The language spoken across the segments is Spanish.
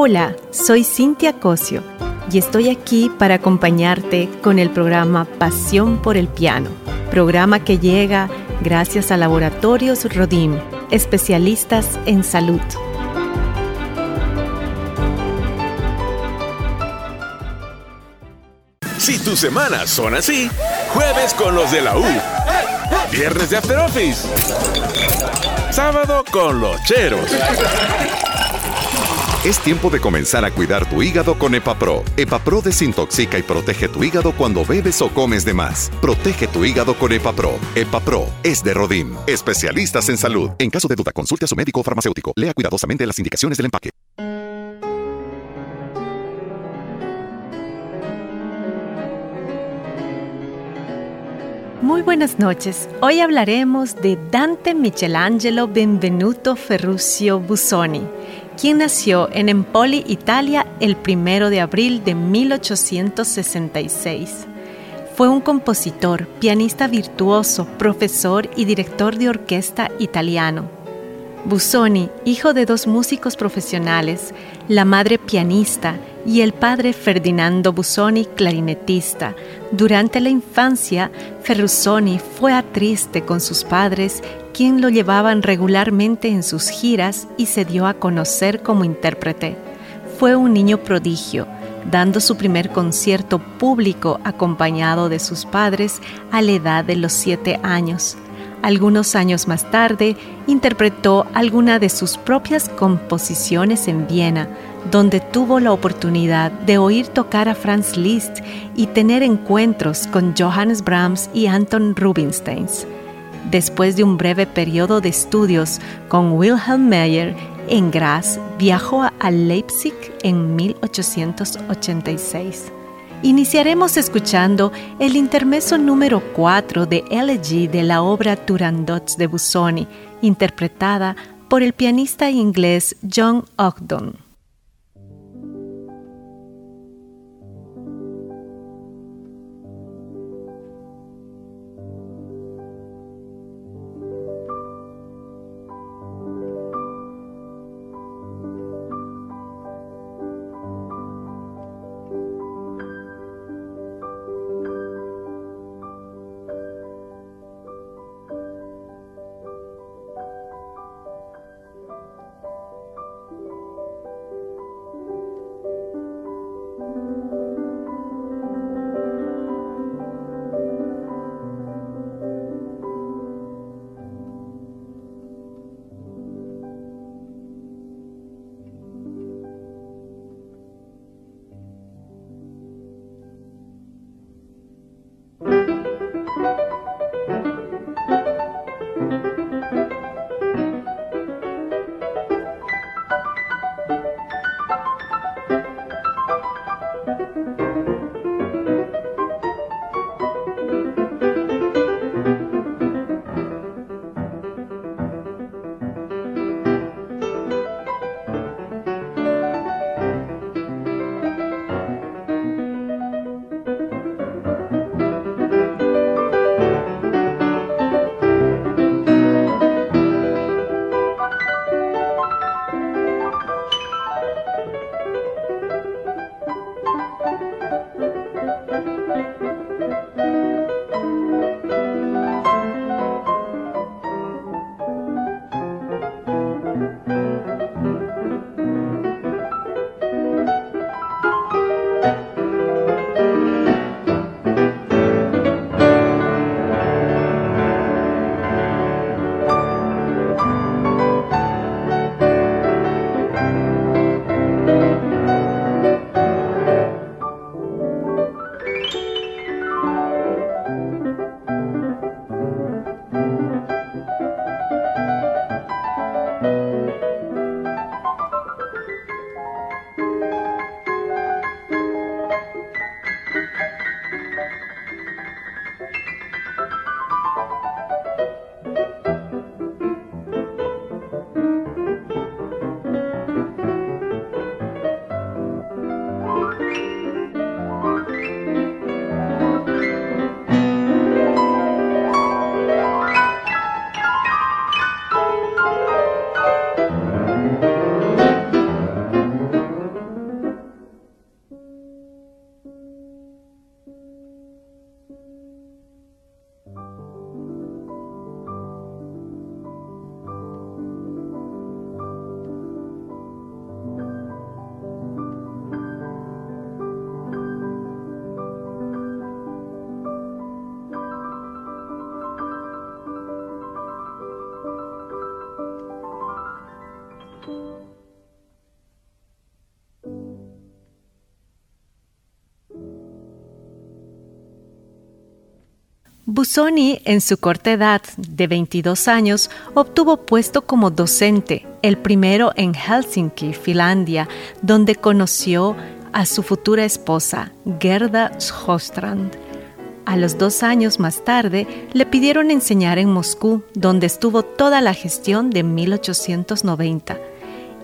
Hola, soy Cintia Cosio y estoy aquí para acompañarte con el programa Pasión por el Piano, programa que llega gracias a Laboratorios Rodim, especialistas en salud. Si tus semanas son así, jueves con los de la U, viernes de After Office, sábado con los cheros. Es tiempo de comenzar a cuidar tu hígado con EpaPro. EpaPro desintoxica y protege tu hígado cuando bebes o comes de más. Protege tu hígado con EpaPro. EpaPro es de Rodim. Especialistas en salud. En caso de duda, consulte a su médico o farmacéutico. Lea cuidadosamente las indicaciones del empaque. Muy buenas noches. Hoy hablaremos de Dante Michelangelo Benvenuto Ferruccio Busoni quien nació en Empoli, Italia, el 1 de abril de 1866. Fue un compositor, pianista virtuoso, profesor y director de orquesta italiano. Busoni, hijo de dos músicos profesionales, la madre pianista y el padre Ferdinando Busoni, clarinetista. Durante la infancia, Ferrusoni fue a triste con sus padres quien lo llevaban regularmente en sus giras y se dio a conocer como intérprete. Fue un niño prodigio, dando su primer concierto público acompañado de sus padres a la edad de los siete años. Algunos años más tarde, interpretó alguna de sus propias composiciones en Viena, donde tuvo la oportunidad de oír tocar a Franz Liszt y tener encuentros con Johannes Brahms y Anton Rubinstein. Después de un breve periodo de estudios con Wilhelm Meyer en Graz, viajó a Leipzig en 1886. Iniciaremos escuchando el intermeso número 4 de Elegy de la obra Turandot de Busoni, interpretada por el pianista inglés John Ogden. Busoni, en su corta edad de 22 años, obtuvo puesto como docente, el primero en Helsinki, Finlandia, donde conoció a su futura esposa, Gerda Sjöstrand. A los dos años más tarde, le pidieron enseñar en Moscú, donde estuvo toda la gestión de 1890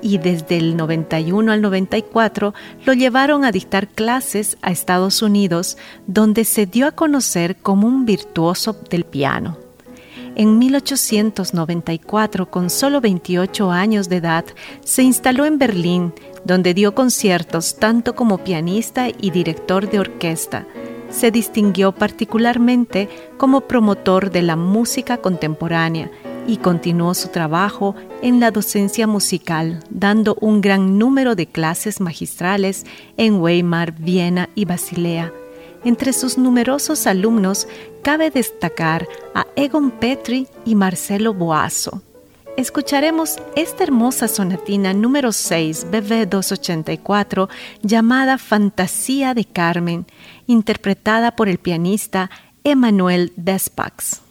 y desde el 91 al 94 lo llevaron a dictar clases a Estados Unidos, donde se dio a conocer como un virtuoso del piano. En 1894, con solo 28 años de edad, se instaló en Berlín, donde dio conciertos tanto como pianista y director de orquesta. Se distinguió particularmente como promotor de la música contemporánea y continuó su trabajo en la docencia musical, dando un gran número de clases magistrales en Weimar, Viena y Basilea. Entre sus numerosos alumnos cabe destacar a Egon Petri y Marcelo Boazo. Escucharemos esta hermosa sonatina número 6, BB 284, llamada Fantasía de Carmen, interpretada por el pianista Emanuel Despax.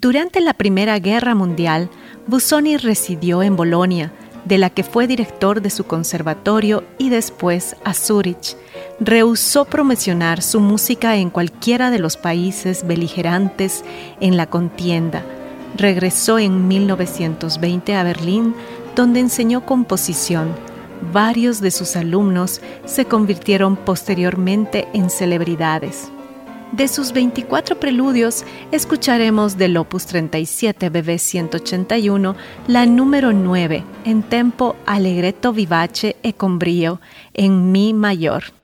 Durante la Primera Guerra Mundial, Busoni residió en Bolonia, de la que fue director de su conservatorio y después a Zurich. Rehusó promocionar su música en cualquiera de los países beligerantes en la contienda. Regresó en 1920 a Berlín, donde enseñó composición. Varios de sus alumnos se convirtieron posteriormente en celebridades. De sus 24 preludios, escucharemos del opus 37 BB 181 la número 9 en tempo allegretto vivace e con brio en mi mayor.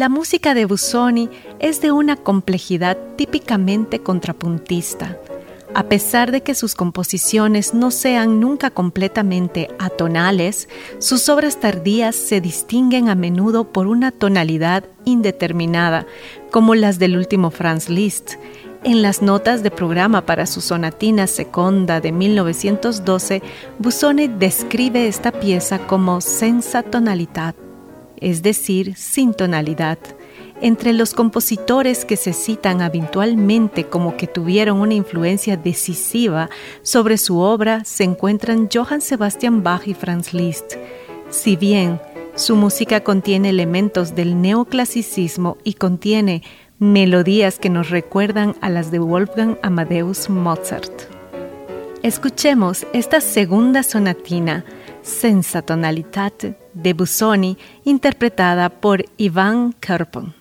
La música de Busoni es de una complejidad típicamente contrapuntista. A pesar de que sus composiciones no sean nunca completamente atonales, sus obras tardías se distinguen a menudo por una tonalidad indeterminada, como las del último Franz Liszt. En las notas de programa para su sonatina seconda de 1912, Busoni describe esta pieza como senza tonalidad es decir, sin tonalidad. Entre los compositores que se citan habitualmente como que tuvieron una influencia decisiva sobre su obra se encuentran Johann Sebastian Bach y Franz Liszt. Si bien su música contiene elementos del neoclasicismo y contiene melodías que nos recuerdan a las de Wolfgang Amadeus Mozart. Escuchemos esta segunda sonatina, Senza Tonalitate, de Busoni, interpretada por Ivan Kerpon.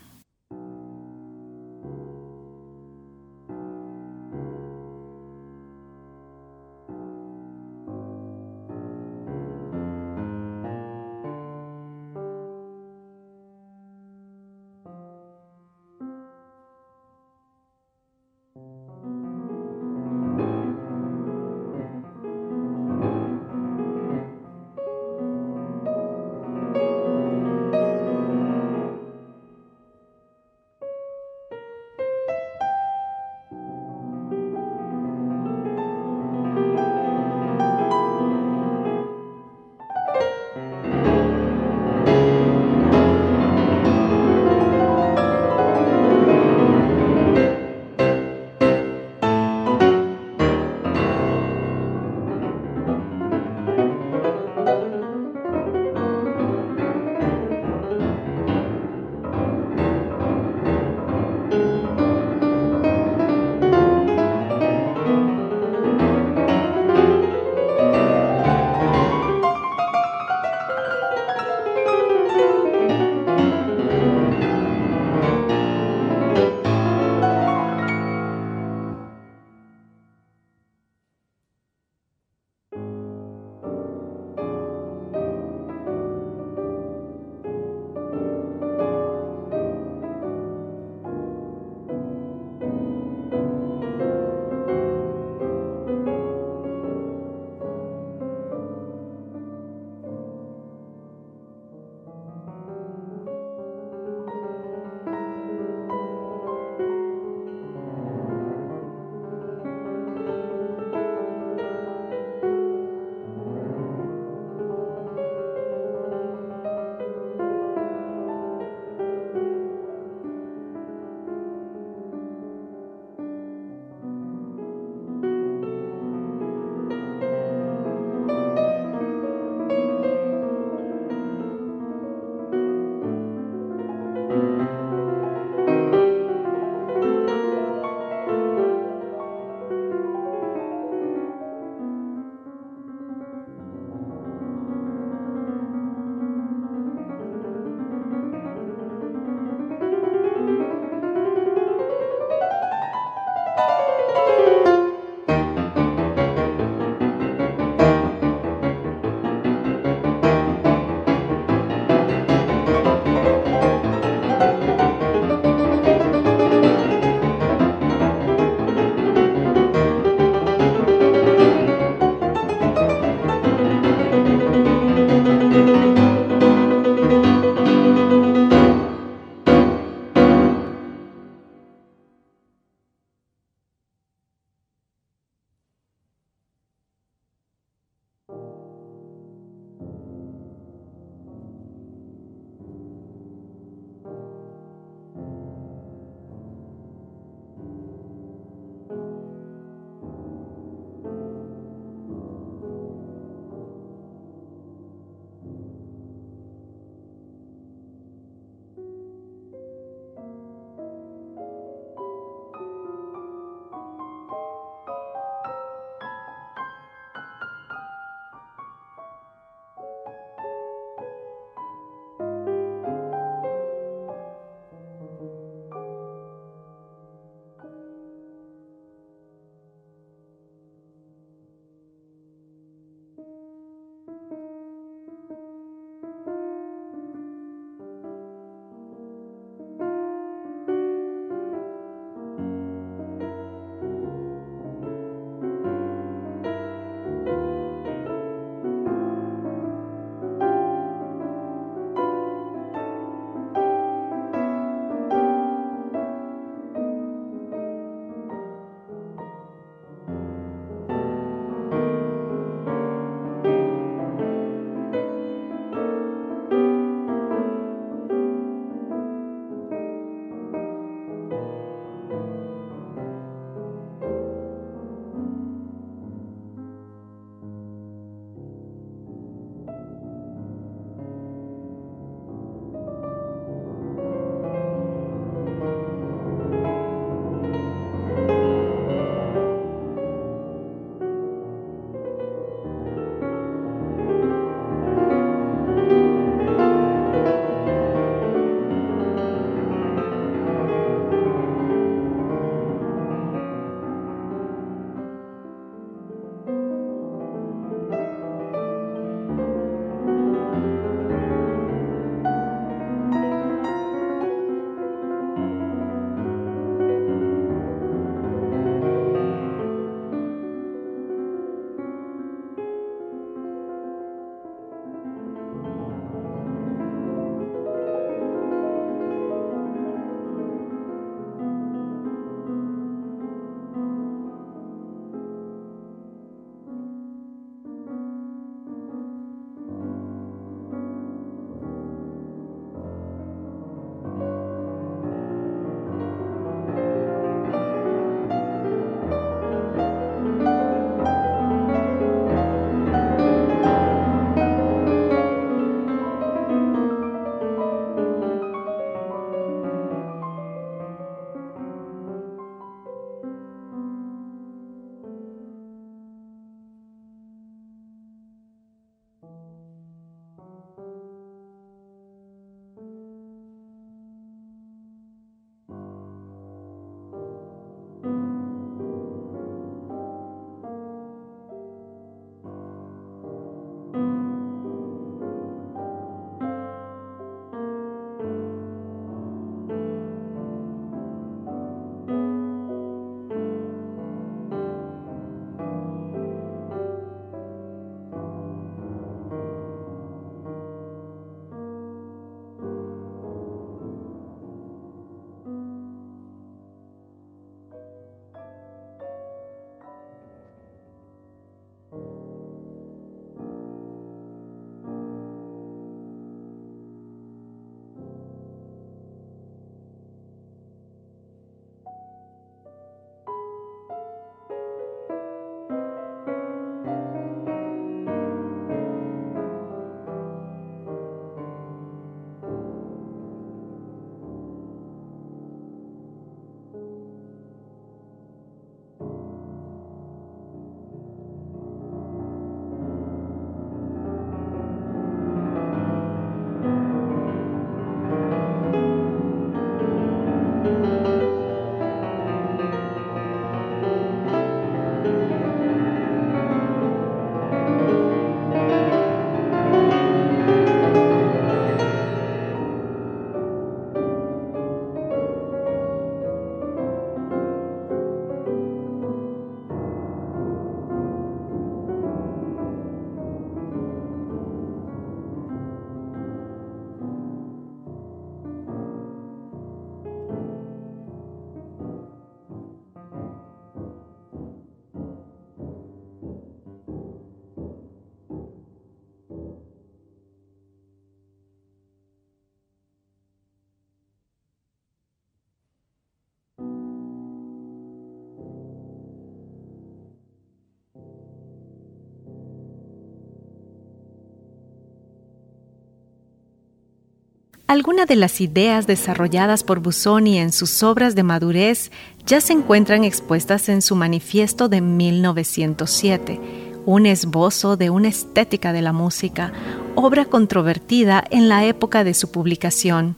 Algunas de las ideas desarrolladas por Busoni en sus obras de madurez ya se encuentran expuestas en su manifiesto de 1907, un esbozo de una estética de la música, obra controvertida en la época de su publicación.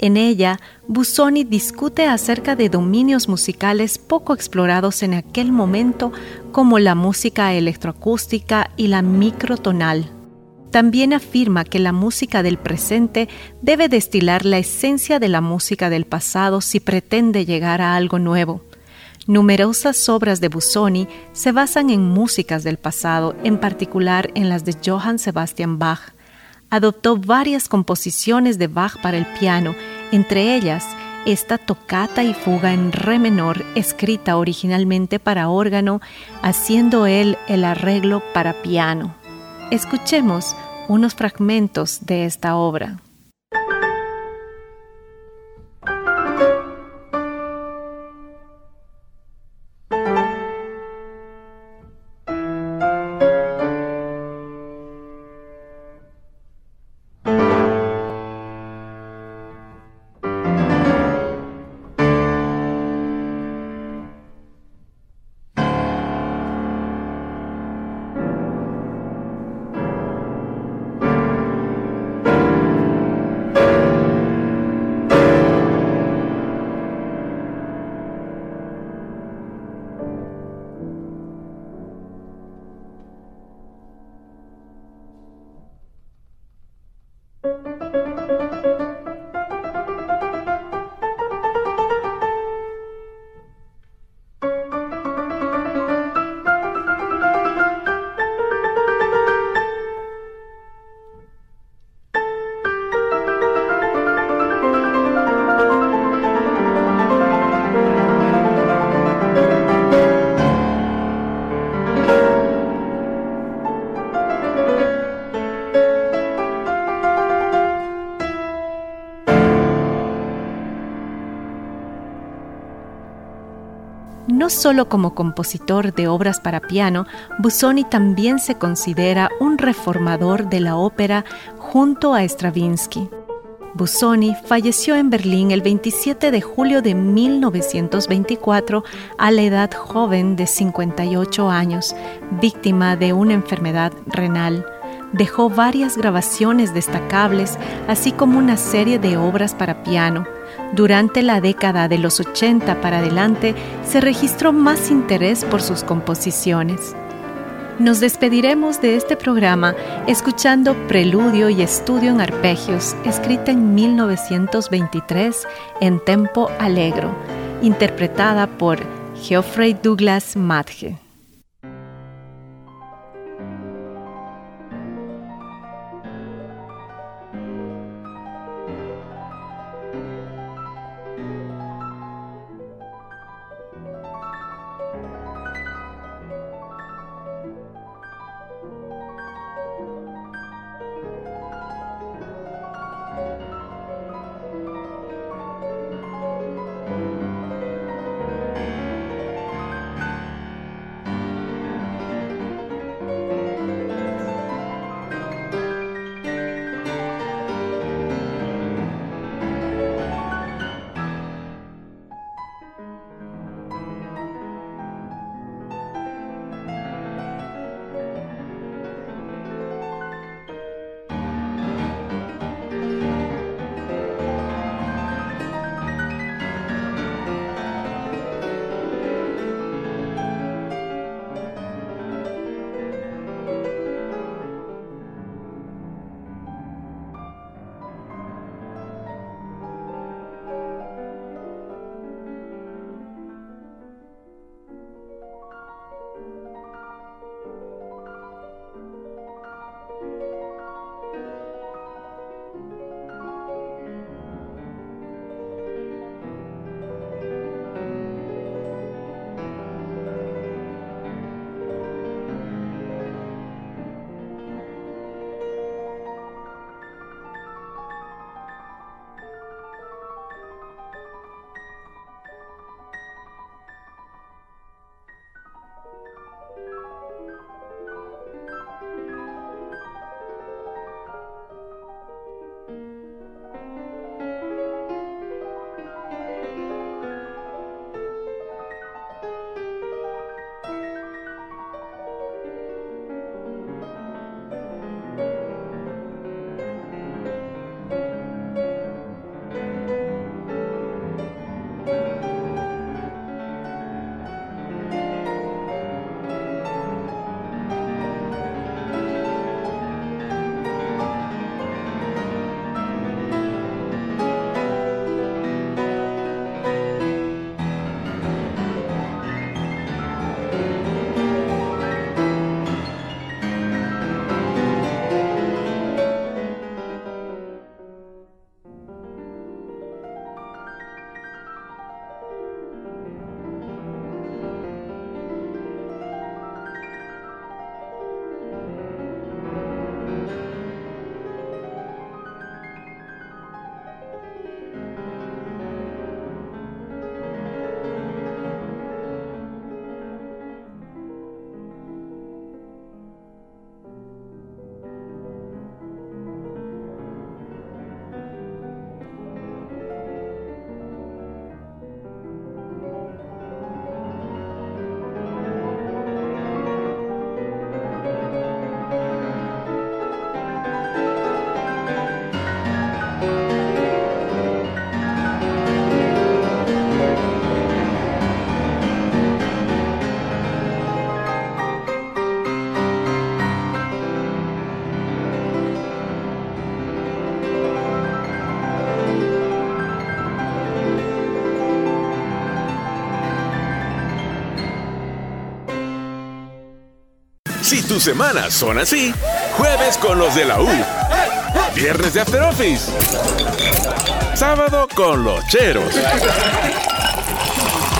En ella, Busoni discute acerca de dominios musicales poco explorados en aquel momento como la música electroacústica y la microtonal. También afirma que la música del presente debe destilar la esencia de la música del pasado si pretende llegar a algo nuevo. Numerosas obras de Busoni se basan en músicas del pasado, en particular en las de Johann Sebastian Bach. Adoptó varias composiciones de Bach para el piano, entre ellas esta tocata y fuga en re menor escrita originalmente para órgano, haciendo él el arreglo para piano. Escuchemos unos fragmentos de esta obra. Solo como compositor de obras para piano, Busoni también se considera un reformador de la ópera junto a Stravinsky. Busoni falleció en Berlín el 27 de julio de 1924 a la edad joven de 58 años, víctima de una enfermedad renal. Dejó varias grabaciones destacables, así como una serie de obras para piano. Durante la década de los 80 para adelante se registró más interés por sus composiciones. Nos despediremos de este programa escuchando Preludio y Estudio en Arpegios, escrita en 1923 en tempo alegro, interpretada por Geoffrey Douglas Madge. Tus semanas son así, jueves con los de la U. Viernes de After Office. Sábado con los cheros.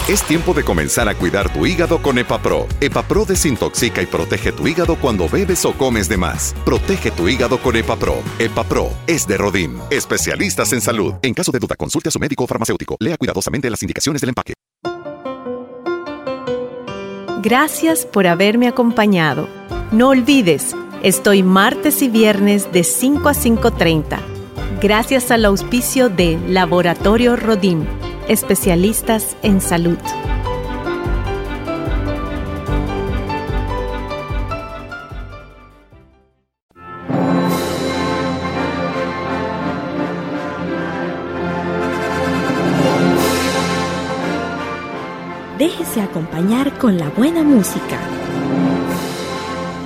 Es tiempo de comenzar a cuidar tu hígado con EpaPro. EpaPro desintoxica y protege tu hígado cuando bebes o comes de más. Protege tu hígado con EpaPro. EpaPro es de Rodim. Especialistas en salud. En caso de duda, consulte a su médico o farmacéutico. Lea cuidadosamente las indicaciones del empaque. Gracias por haberme acompañado. No olvides, estoy martes y viernes de 5 a 5.30. Gracias al auspicio de Laboratorio Rodim especialistas en salud. Déjese acompañar con la buena música.